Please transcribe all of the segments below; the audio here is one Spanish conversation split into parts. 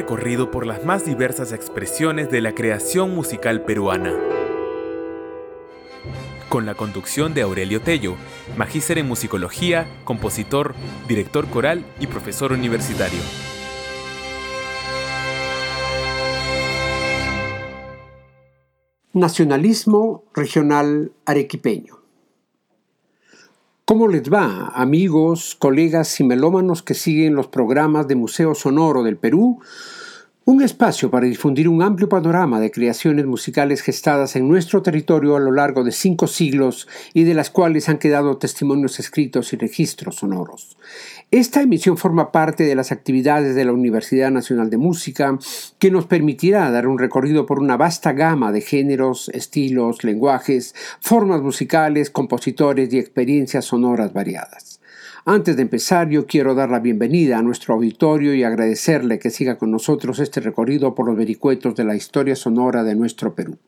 Recorrido por las más diversas expresiones de la creación musical peruana. Con la conducción de Aurelio Tello, magíster en musicología, compositor, director coral y profesor universitario. Nacionalismo regional arequipeño. ¿Cómo les va, amigos, colegas y melómanos que siguen los programas de Museo Sonoro del Perú? Un espacio para difundir un amplio panorama de creaciones musicales gestadas en nuestro territorio a lo largo de cinco siglos y de las cuales han quedado testimonios escritos y registros sonoros. Esta emisión forma parte de las actividades de la Universidad Nacional de Música, que nos permitirá dar un recorrido por una vasta gama de géneros, estilos, lenguajes, formas musicales, compositores y experiencias sonoras variadas. Antes de empezar, yo quiero dar la bienvenida a nuestro auditorio y agradecerle que siga con nosotros este recorrido por los vericuetos de la historia sonora de nuestro Perú.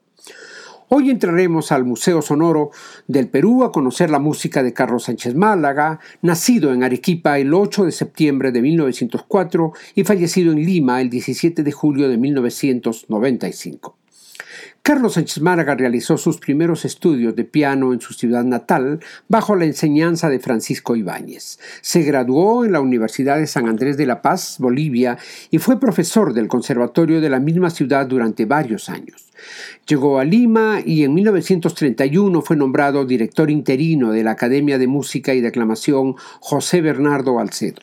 Hoy entraremos al Museo Sonoro del Perú a conocer la música de Carlos Sánchez Málaga, nacido en Arequipa el 8 de septiembre de 1904 y fallecido en Lima el 17 de julio de 1995. Carlos Sánchez Málaga realizó sus primeros estudios de piano en su ciudad natal bajo la enseñanza de Francisco Ibáñez. Se graduó en la Universidad de San Andrés de la Paz, Bolivia, y fue profesor del conservatorio de la misma ciudad durante varios años. Llegó a Lima y en 1931 fue nombrado director interino de la Academia de Música y Declamación José Bernardo Alcedo.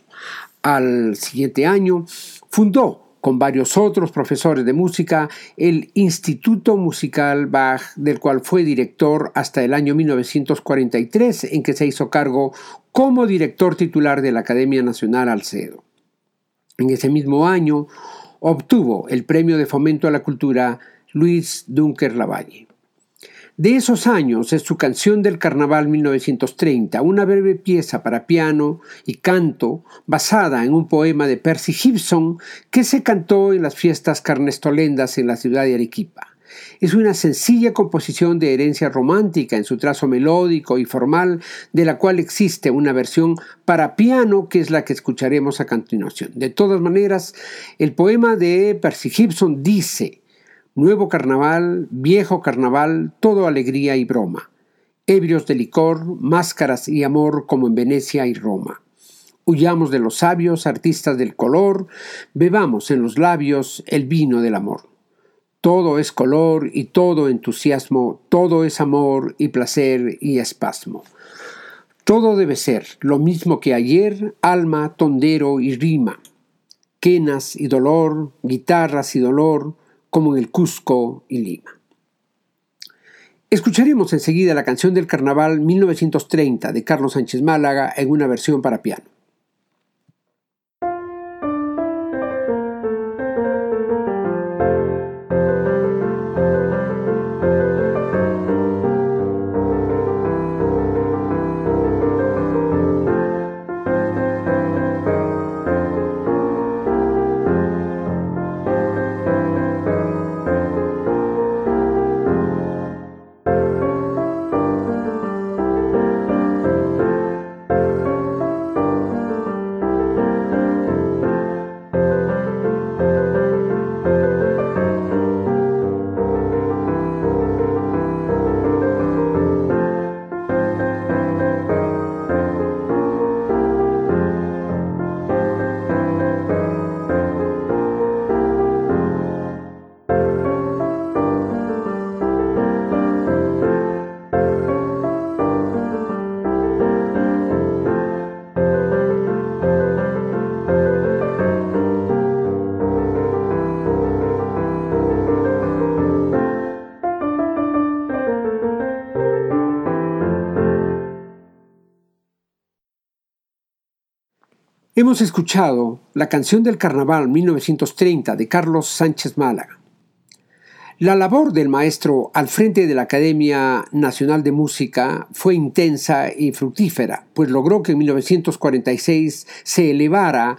Al siguiente año fundó con varios otros profesores de música, el Instituto Musical Bach, del cual fue director hasta el año 1943, en que se hizo cargo como director titular de la Academia Nacional Alcedo. En ese mismo año obtuvo el Premio de Fomento a la Cultura Luis Dunker Lavalle. De esos años es su canción del Carnaval 1930, una breve pieza para piano y canto basada en un poema de Percy Gibson que se cantó en las fiestas carnestolendas en la ciudad de Arequipa. Es una sencilla composición de herencia romántica en su trazo melódico y formal, de la cual existe una versión para piano que es la que escucharemos a continuación. De todas maneras, el poema de Percy Gibson dice, Nuevo carnaval, viejo carnaval, todo alegría y broma. Ebrios de licor, máscaras y amor como en Venecia y Roma. Huyamos de los sabios, artistas del color, bebamos en los labios el vino del amor. Todo es color y todo entusiasmo, todo es amor y placer y espasmo. Todo debe ser lo mismo que ayer, alma, tondero y rima. Quenas y dolor, guitarras y dolor, como en el Cusco y Lima. Escucharemos enseguida la canción del Carnaval 1930 de Carlos Sánchez Málaga en una versión para piano. Hemos escuchado la canción del Carnaval 1930 de Carlos Sánchez Málaga. La labor del maestro al frente de la Academia Nacional de Música fue intensa y fructífera, pues logró que en 1946 se elevara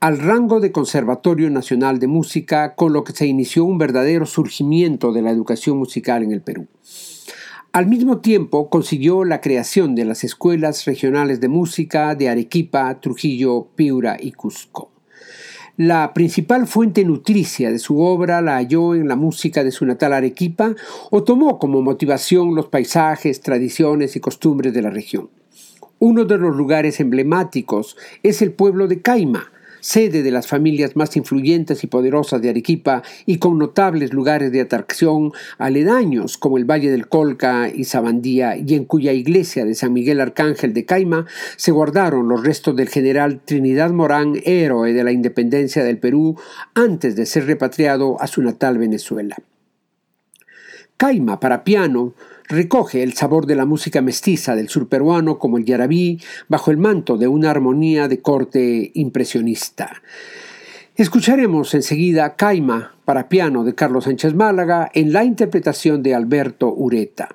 al rango de Conservatorio Nacional de Música, con lo que se inició un verdadero surgimiento de la educación musical en el Perú. Al mismo tiempo consiguió la creación de las escuelas regionales de música de Arequipa, Trujillo, Piura y Cusco. La principal fuente nutricia de su obra la halló en la música de su natal Arequipa o tomó como motivación los paisajes, tradiciones y costumbres de la región. Uno de los lugares emblemáticos es el pueblo de Caima, sede de las familias más influyentes y poderosas de Arequipa y con notables lugares de atracción aledaños como el Valle del Colca y Sabandía y en cuya iglesia de San Miguel Arcángel de Caima se guardaron los restos del general Trinidad Morán, héroe de la independencia del Perú antes de ser repatriado a su natal Venezuela. Caima para piano recoge el sabor de la música mestiza del sur peruano como el yarabí bajo el manto de una armonía de corte impresionista. Escucharemos enseguida Caima para piano de Carlos Sánchez Málaga en la interpretación de Alberto Ureta.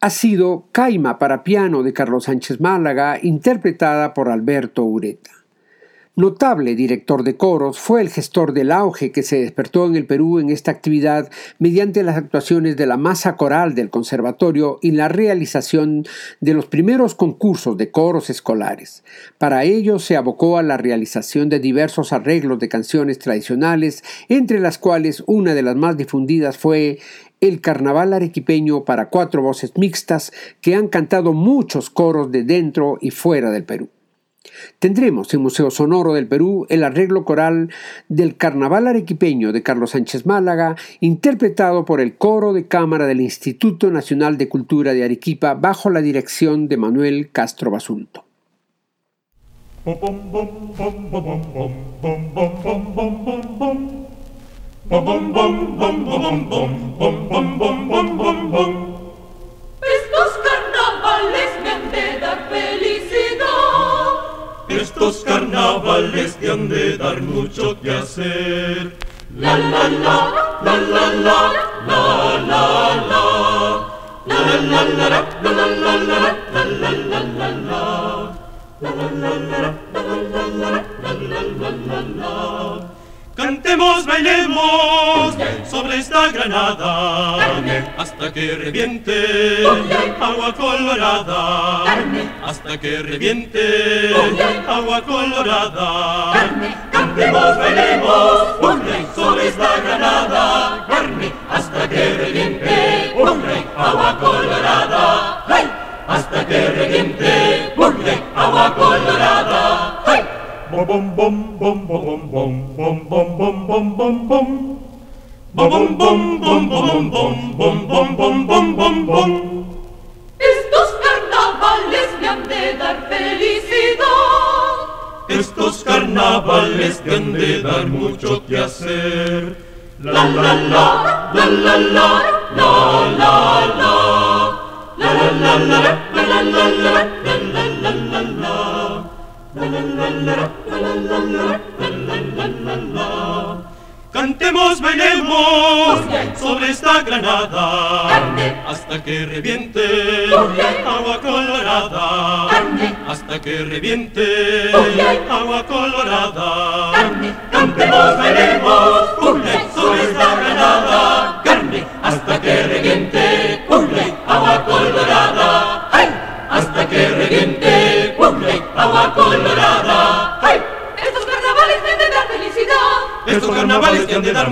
Ha sido Caima para piano de Carlos Sánchez Málaga, interpretada por Alberto Ureta. Notable director de coros, fue el gestor del auge que se despertó en el Perú en esta actividad mediante las actuaciones de la masa coral del conservatorio y la realización de los primeros concursos de coros escolares. Para ello se abocó a la realización de diversos arreglos de canciones tradicionales, entre las cuales una de las más difundidas fue el Carnaval Arequipeño para cuatro voces mixtas que han cantado muchos coros de dentro y fuera del Perú. Tendremos en Museo Sonoro del Perú el arreglo coral del Carnaval Arequipeño de Carlos Sánchez Málaga, interpretado por el coro de cámara del Instituto Nacional de Cultura de Arequipa bajo la dirección de Manuel Castro Basulto. Estos carnavales me han de dar felicidad. Estos carnavales te han de dar mucho que hacer. La la la, la la la, la la la. La la la Cantemos, bailemos sobre esta granada hasta que reviente agua colorada. Hasta que reviente agua colorada. Cantemos, bailemos sobre esta granada hasta que reviente agua colorada. Hasta que reviente agua colorada. Estos carnavales me han de dar felicidad. Estos carnavales me han de dar mucho que hacer. La la la, la la la, la la la, la la la la, la la la la, la la la. Cantemos, bailemos sobre esta granada hasta que reviente agua colorada. Hasta que reviente agua colorada.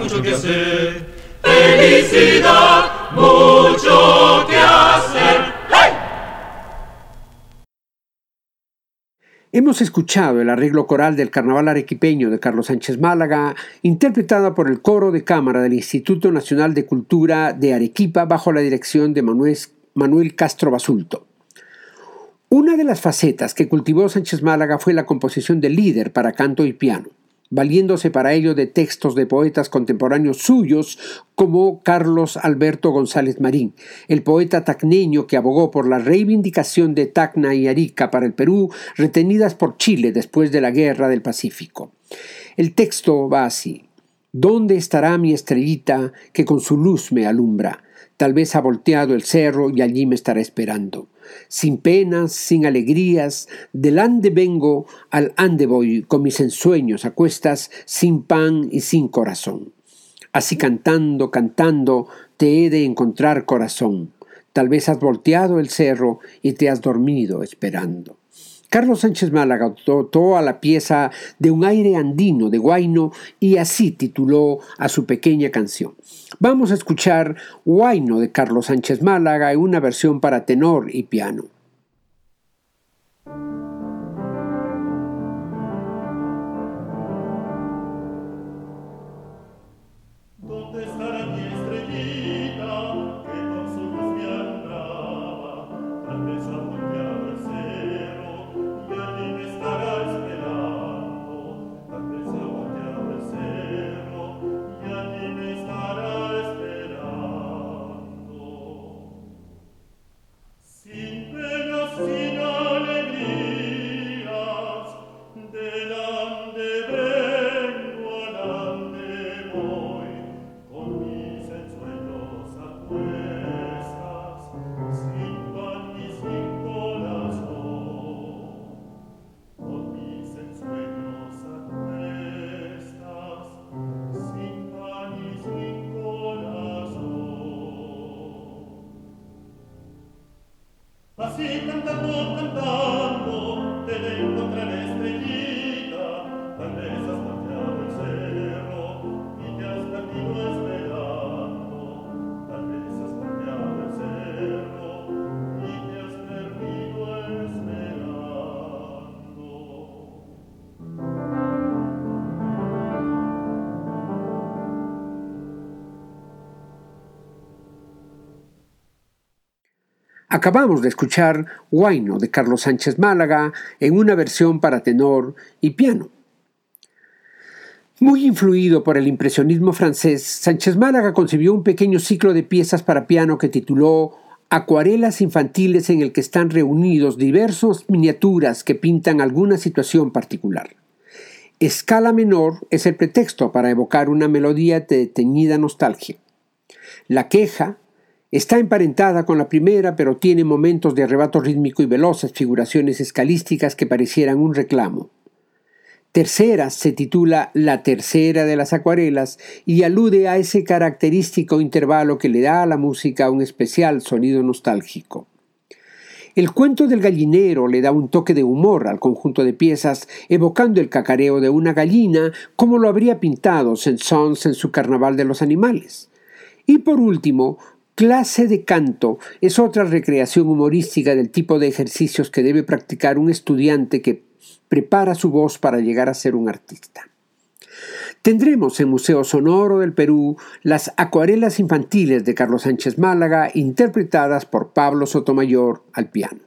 Mucho que hacer. Felicidad, mucho que hacer. Hemos escuchado el arreglo coral del Carnaval Arequipeño de Carlos Sánchez Málaga, interpretada por el coro de cámara del Instituto Nacional de Cultura de Arequipa bajo la dirección de Manuel, Manuel Castro Basulto. Una de las facetas que cultivó Sánchez Málaga fue la composición de líder para canto y piano, valiéndose para ello de textos de poetas contemporáneos suyos como Carlos Alberto González Marín, el poeta tacneño que abogó por la reivindicación de Tacna y Arica para el Perú, retenidas por Chile después de la Guerra del Pacífico. El texto va así. ¿Dónde estará mi estrellita que con su luz me alumbra? Tal vez ha volteado el cerro y allí me estará esperando sin penas, sin alegrías, del ande vengo, al ande voy, con mis ensueños a cuestas, sin pan y sin corazón. Así cantando, cantando, te he de encontrar corazón. Tal vez has volteado el cerro y te has dormido esperando. Carlos Sánchez Málaga dotó a la pieza de un aire andino de Guaino y así tituló a su pequeña canción. Vamos a escuchar Guaino de Carlos Sánchez Málaga en una versión para tenor y piano. Acabamos de escuchar Guaino de Carlos Sánchez Málaga en una versión para tenor y piano. Muy influido por el impresionismo francés, Sánchez Málaga concibió un pequeño ciclo de piezas para piano que tituló Acuarelas infantiles en el que están reunidos diversas miniaturas que pintan alguna situación particular. Escala menor es el pretexto para evocar una melodía de teñida nostalgia. La queja Está emparentada con la primera, pero tiene momentos de arrebato rítmico y veloces, figuraciones escalísticas que parecieran un reclamo. tercera se titula La tercera de las acuarelas y alude a ese característico intervalo que le da a la música un especial sonido nostálgico. El cuento del gallinero le da un toque de humor al conjunto de piezas, evocando el cacareo de una gallina, como lo habría pintado Saint-Saëns en su Carnaval de los Animales. Y por último, Clase de canto es otra recreación humorística del tipo de ejercicios que debe practicar un estudiante que prepara su voz para llegar a ser un artista. Tendremos en Museo Sonoro del Perú las acuarelas infantiles de Carlos Sánchez Málaga interpretadas por Pablo Sotomayor al piano.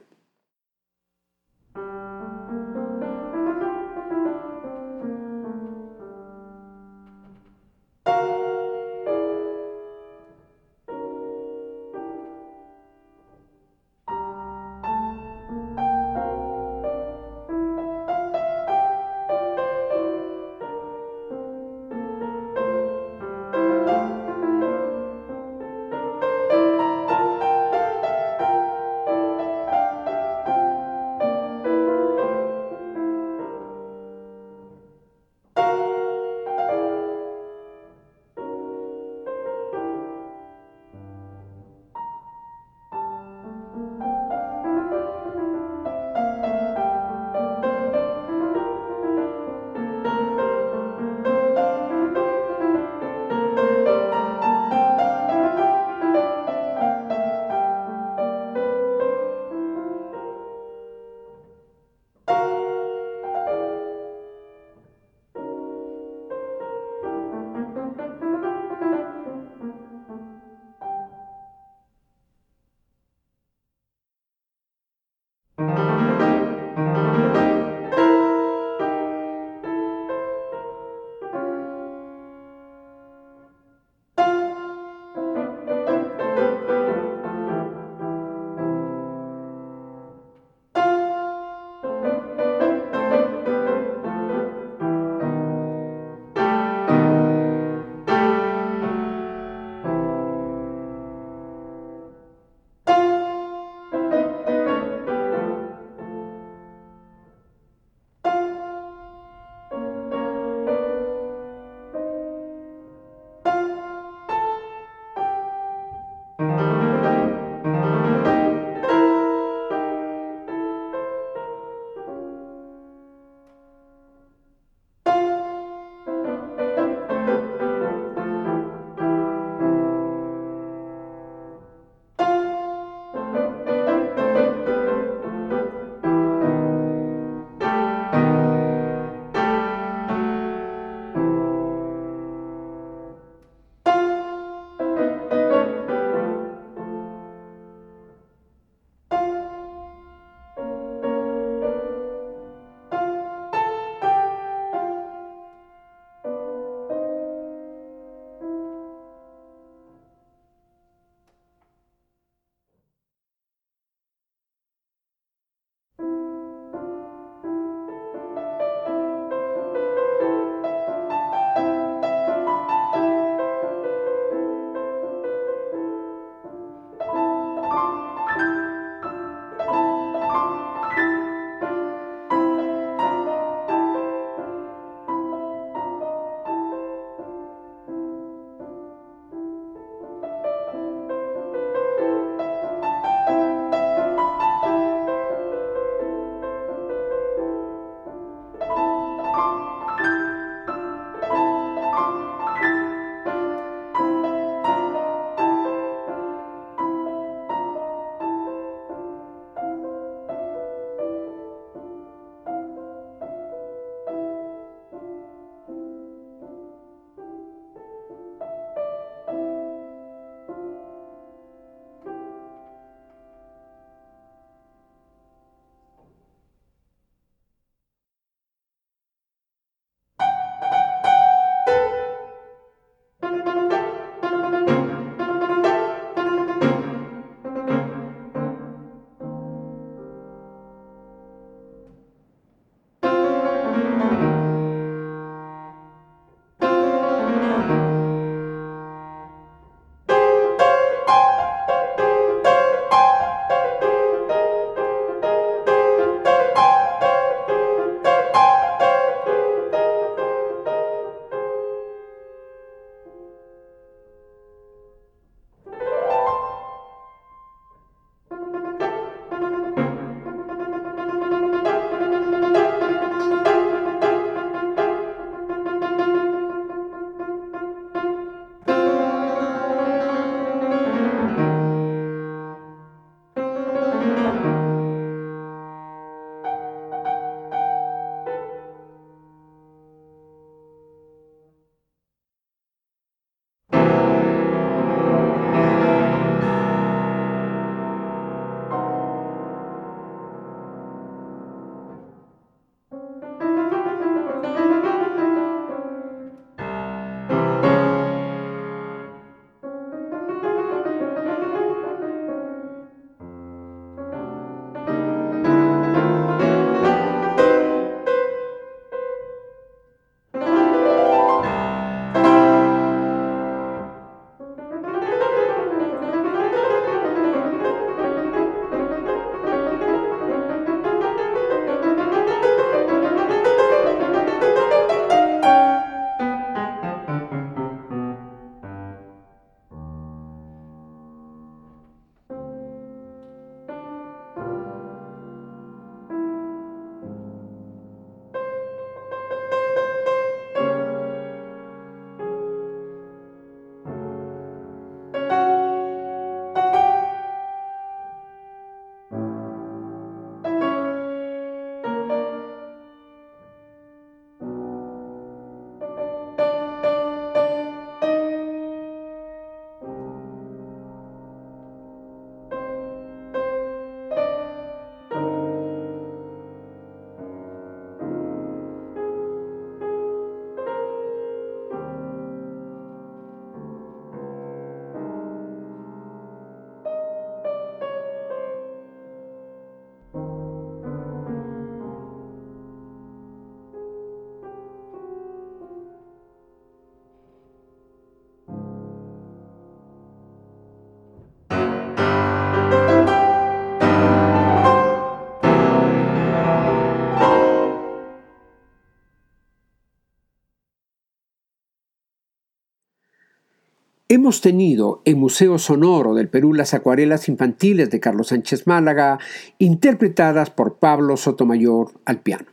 Hemos tenido en Museo Sonoro del Perú las acuarelas infantiles de Carlos Sánchez Málaga, interpretadas por Pablo Sotomayor al piano.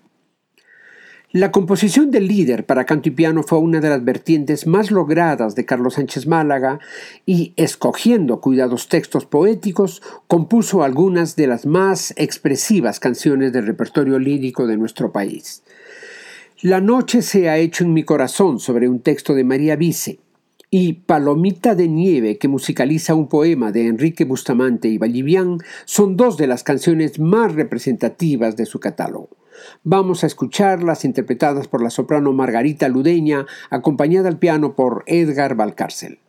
La composición del líder para canto y piano fue una de las vertientes más logradas de Carlos Sánchez Málaga y, escogiendo cuidados textos poéticos, compuso algunas de las más expresivas canciones del repertorio lírico de nuestro país. La noche se ha hecho en mi corazón sobre un texto de María Vice, y Palomita de Nieve, que musicaliza un poema de Enrique Bustamante y Vallivian, son dos de las canciones más representativas de su catálogo. Vamos a escucharlas interpretadas por la soprano Margarita Ludeña, acompañada al piano por Edgar Valcárcel.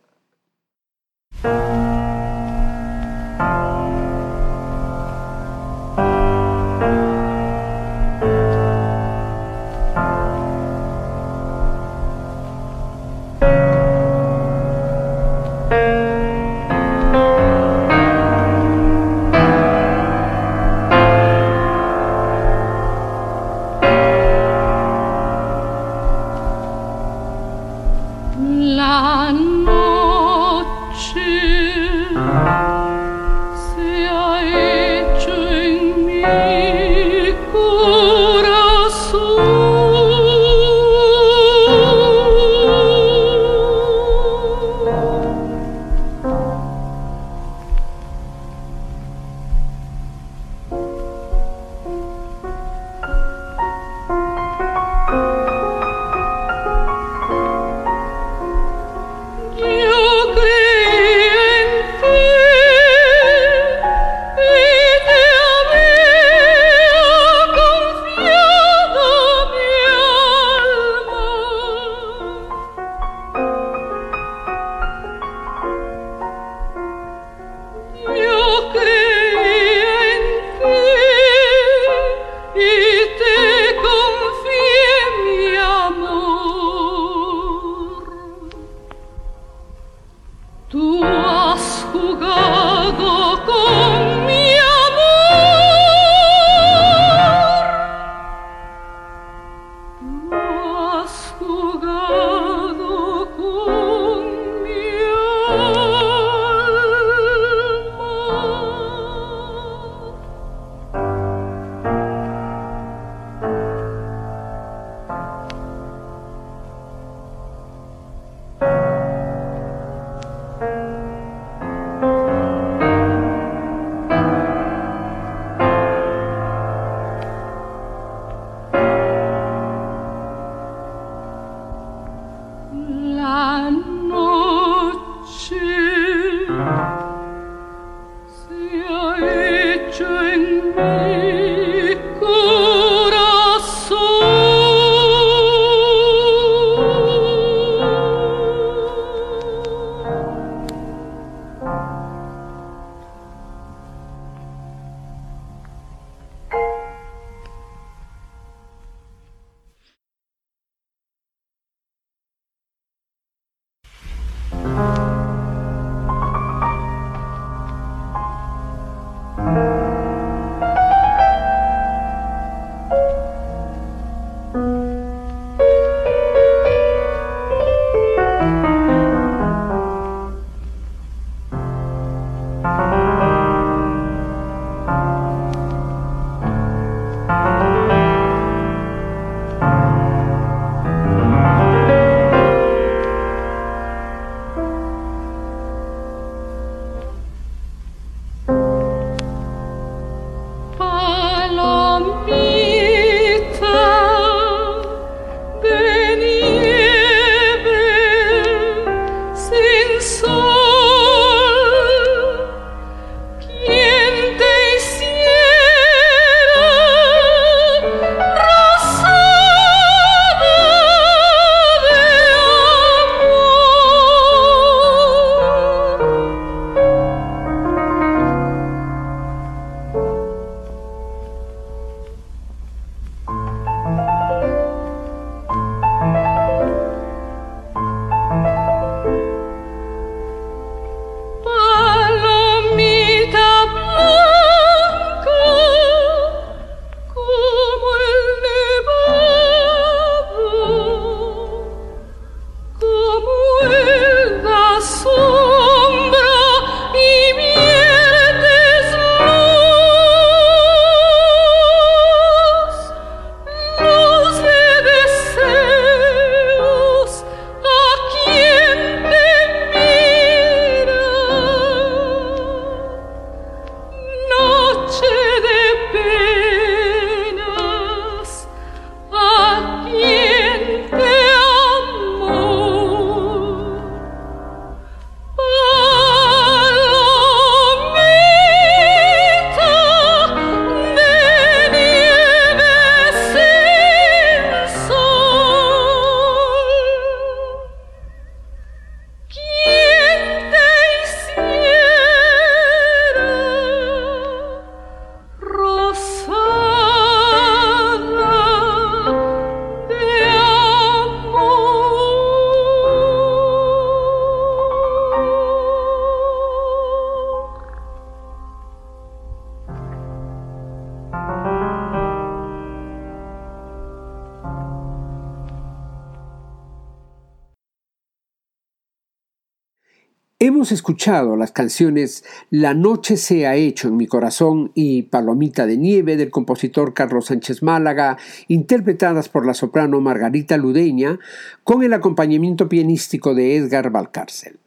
Hemos escuchado las canciones La noche se ha hecho en mi corazón y Palomita de nieve del compositor Carlos Sánchez Málaga, interpretadas por la soprano Margarita Ludeña, con el acompañamiento pianístico de Edgar Valcárcel.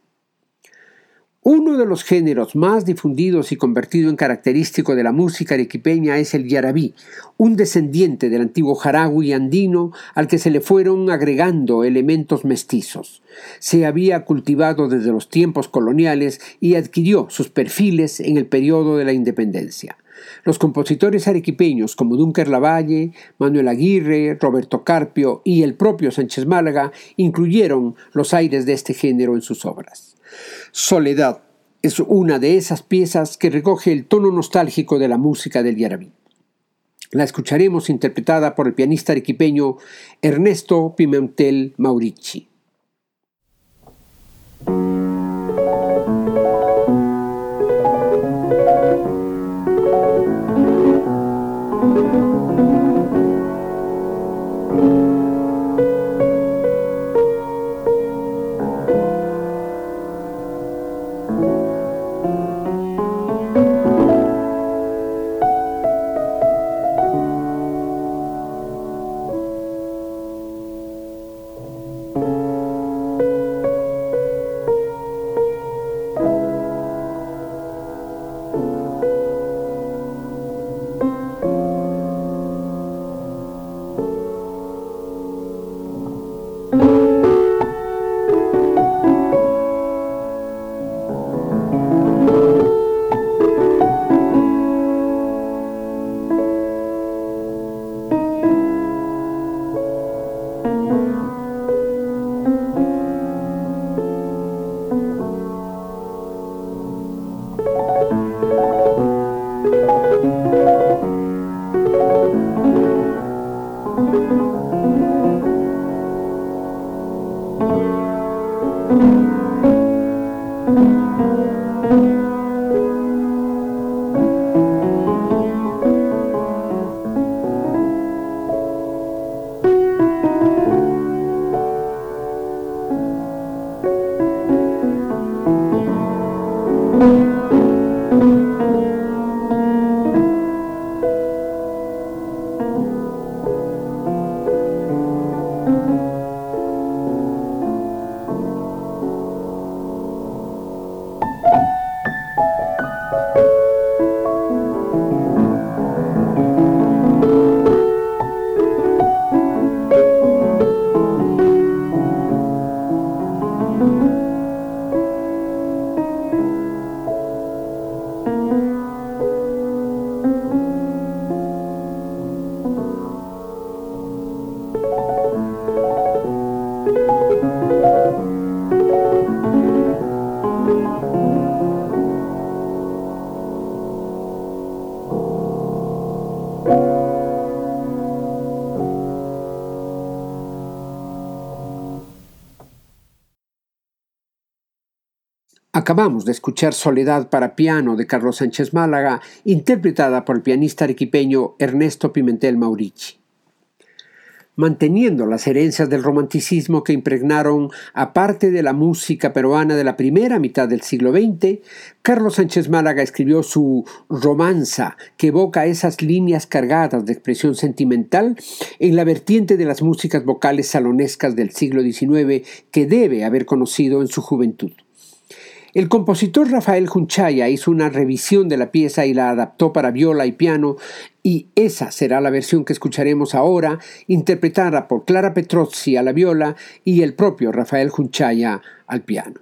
Uno de los géneros más difundidos y convertido en característico de la música arequipeña es el yarabí, un descendiente del antiguo jaragüi andino al que se le fueron agregando elementos mestizos. Se había cultivado desde los tiempos coloniales y adquirió sus perfiles en el periodo de la independencia. Los compositores arequipeños como Dunker Lavalle, Manuel Aguirre, Roberto Carpio y el propio Sánchez Málaga incluyeron los aires de este género en sus obras. Soledad es una de esas piezas que recoge el tono nostálgico de la música del Yarabí. La escucharemos interpretada por el pianista arequipeño Ernesto Pimentel Maurici. thank you. Acabamos de escuchar Soledad para piano de Carlos Sánchez Málaga, interpretada por el pianista arequipeño Ernesto Pimentel Maurici. Manteniendo las herencias del romanticismo que impregnaron a parte de la música peruana de la primera mitad del siglo XX, Carlos Sánchez Málaga escribió su romanza, que evoca esas líneas cargadas de expresión sentimental en la vertiente de las músicas vocales salonescas del siglo XIX que debe haber conocido en su juventud. El compositor Rafael Junchaya hizo una revisión de la pieza y la adaptó para viola y piano, y esa será la versión que escucharemos ahora, interpretada por Clara Petrozzi a la viola y el propio Rafael Junchaya al piano.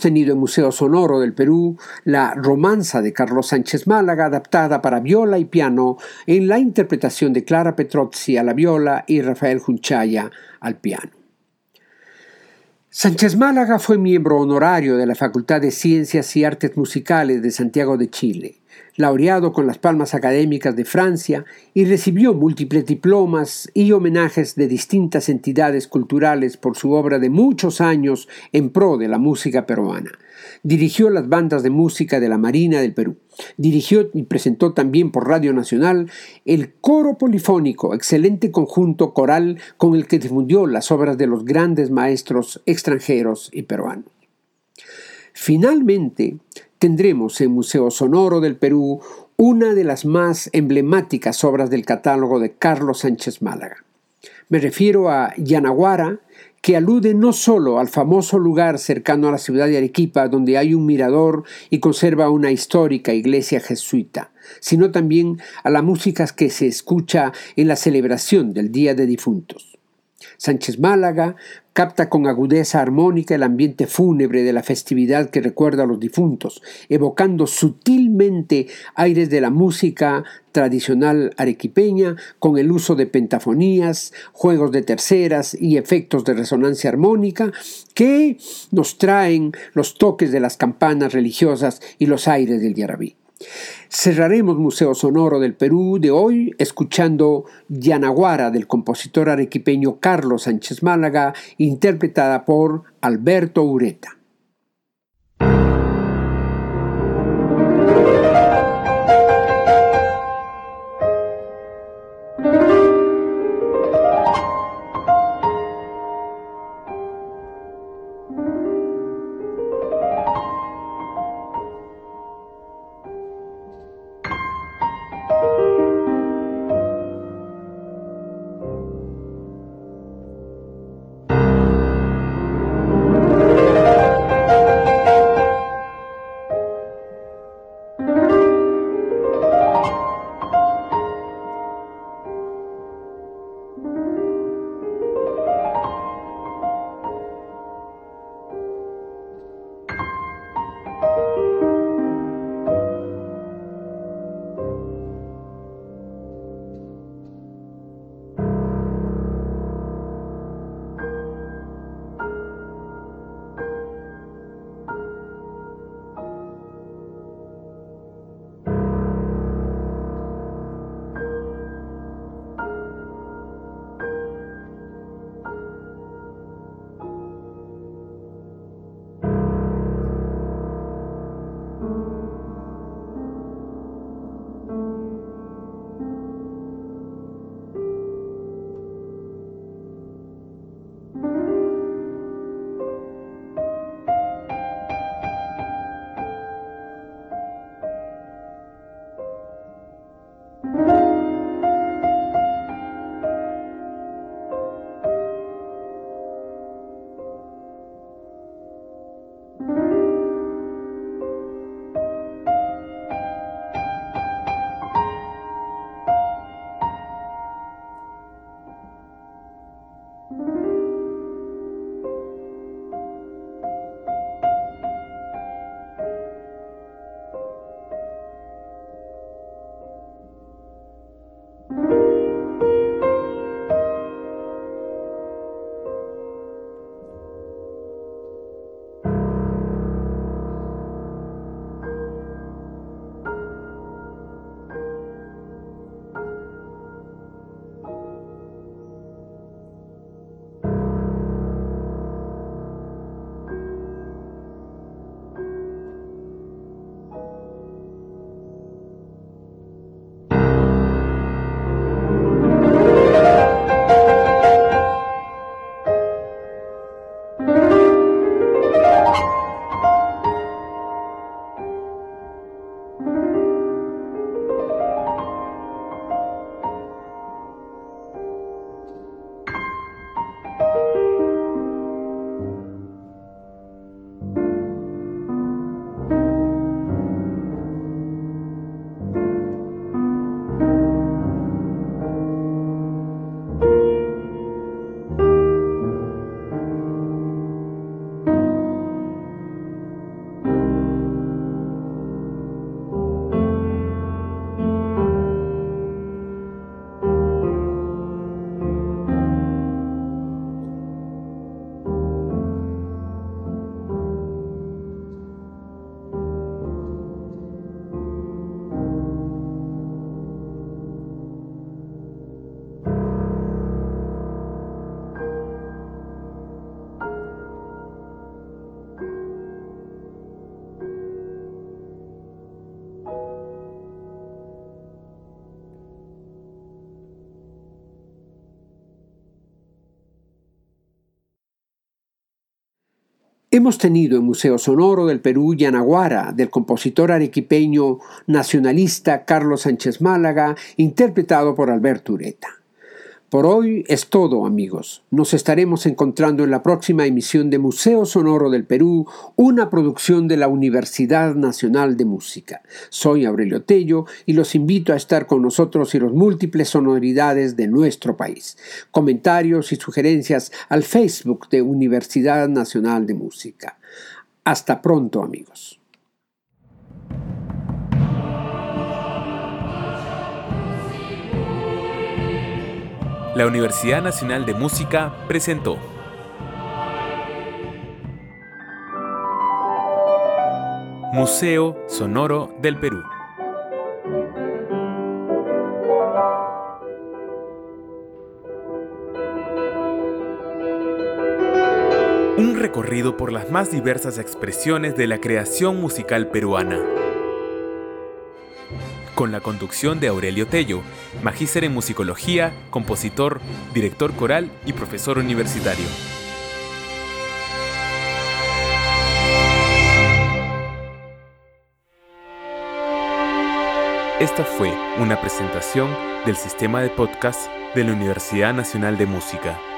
Tenido en Museo Sonoro del Perú la romanza de Carlos Sánchez Málaga adaptada para viola y piano en la interpretación de Clara Petrozzi a la viola y Rafael Junchaya al piano. Sánchez Málaga fue miembro honorario de la Facultad de Ciencias y Artes Musicales de Santiago de Chile laureado con las palmas académicas de Francia y recibió múltiples diplomas y homenajes de distintas entidades culturales por su obra de muchos años en pro de la música peruana. Dirigió las bandas de música de la Marina del Perú. Dirigió y presentó también por Radio Nacional el coro polifónico, excelente conjunto coral con el que difundió las obras de los grandes maestros extranjeros y peruanos. Finalmente, tendremos en Museo Sonoro del Perú una de las más emblemáticas obras del catálogo de Carlos Sánchez Málaga. Me refiero a Yanaguara, que alude no solo al famoso lugar cercano a la ciudad de Arequipa, donde hay un mirador y conserva una histórica iglesia jesuita, sino también a la música que se escucha en la celebración del Día de Difuntos. Sánchez Málaga capta con agudeza armónica el ambiente fúnebre de la festividad que recuerda a los difuntos, evocando sutilmente aires de la música tradicional arequipeña con el uso de pentafonías, juegos de terceras y efectos de resonancia armónica que nos traen los toques de las campanas religiosas y los aires del yarabí. Cerraremos Museo Sonoro del Perú de hoy escuchando Yanaguara del compositor arequipeño Carlos Sánchez Málaga, interpretada por Alberto Ureta. Hemos tenido en Museo Sonoro del Perú Yanaguara, del compositor arequipeño nacionalista Carlos Sánchez Málaga, interpretado por Alberto Ureta. Por hoy es todo, amigos. Nos estaremos encontrando en la próxima emisión de Museo Sonoro del Perú, una producción de la Universidad Nacional de Música. Soy Aurelio Tello y los invito a estar con nosotros y los múltiples sonoridades de nuestro país. Comentarios y sugerencias al Facebook de Universidad Nacional de Música. Hasta pronto, amigos. La Universidad Nacional de Música presentó Museo Sonoro del Perú. Un recorrido por las más diversas expresiones de la creación musical peruana con la conducción de Aurelio Tello, magíster en musicología, compositor, director coral y profesor universitario. Esta fue una presentación del sistema de podcast de la Universidad Nacional de Música.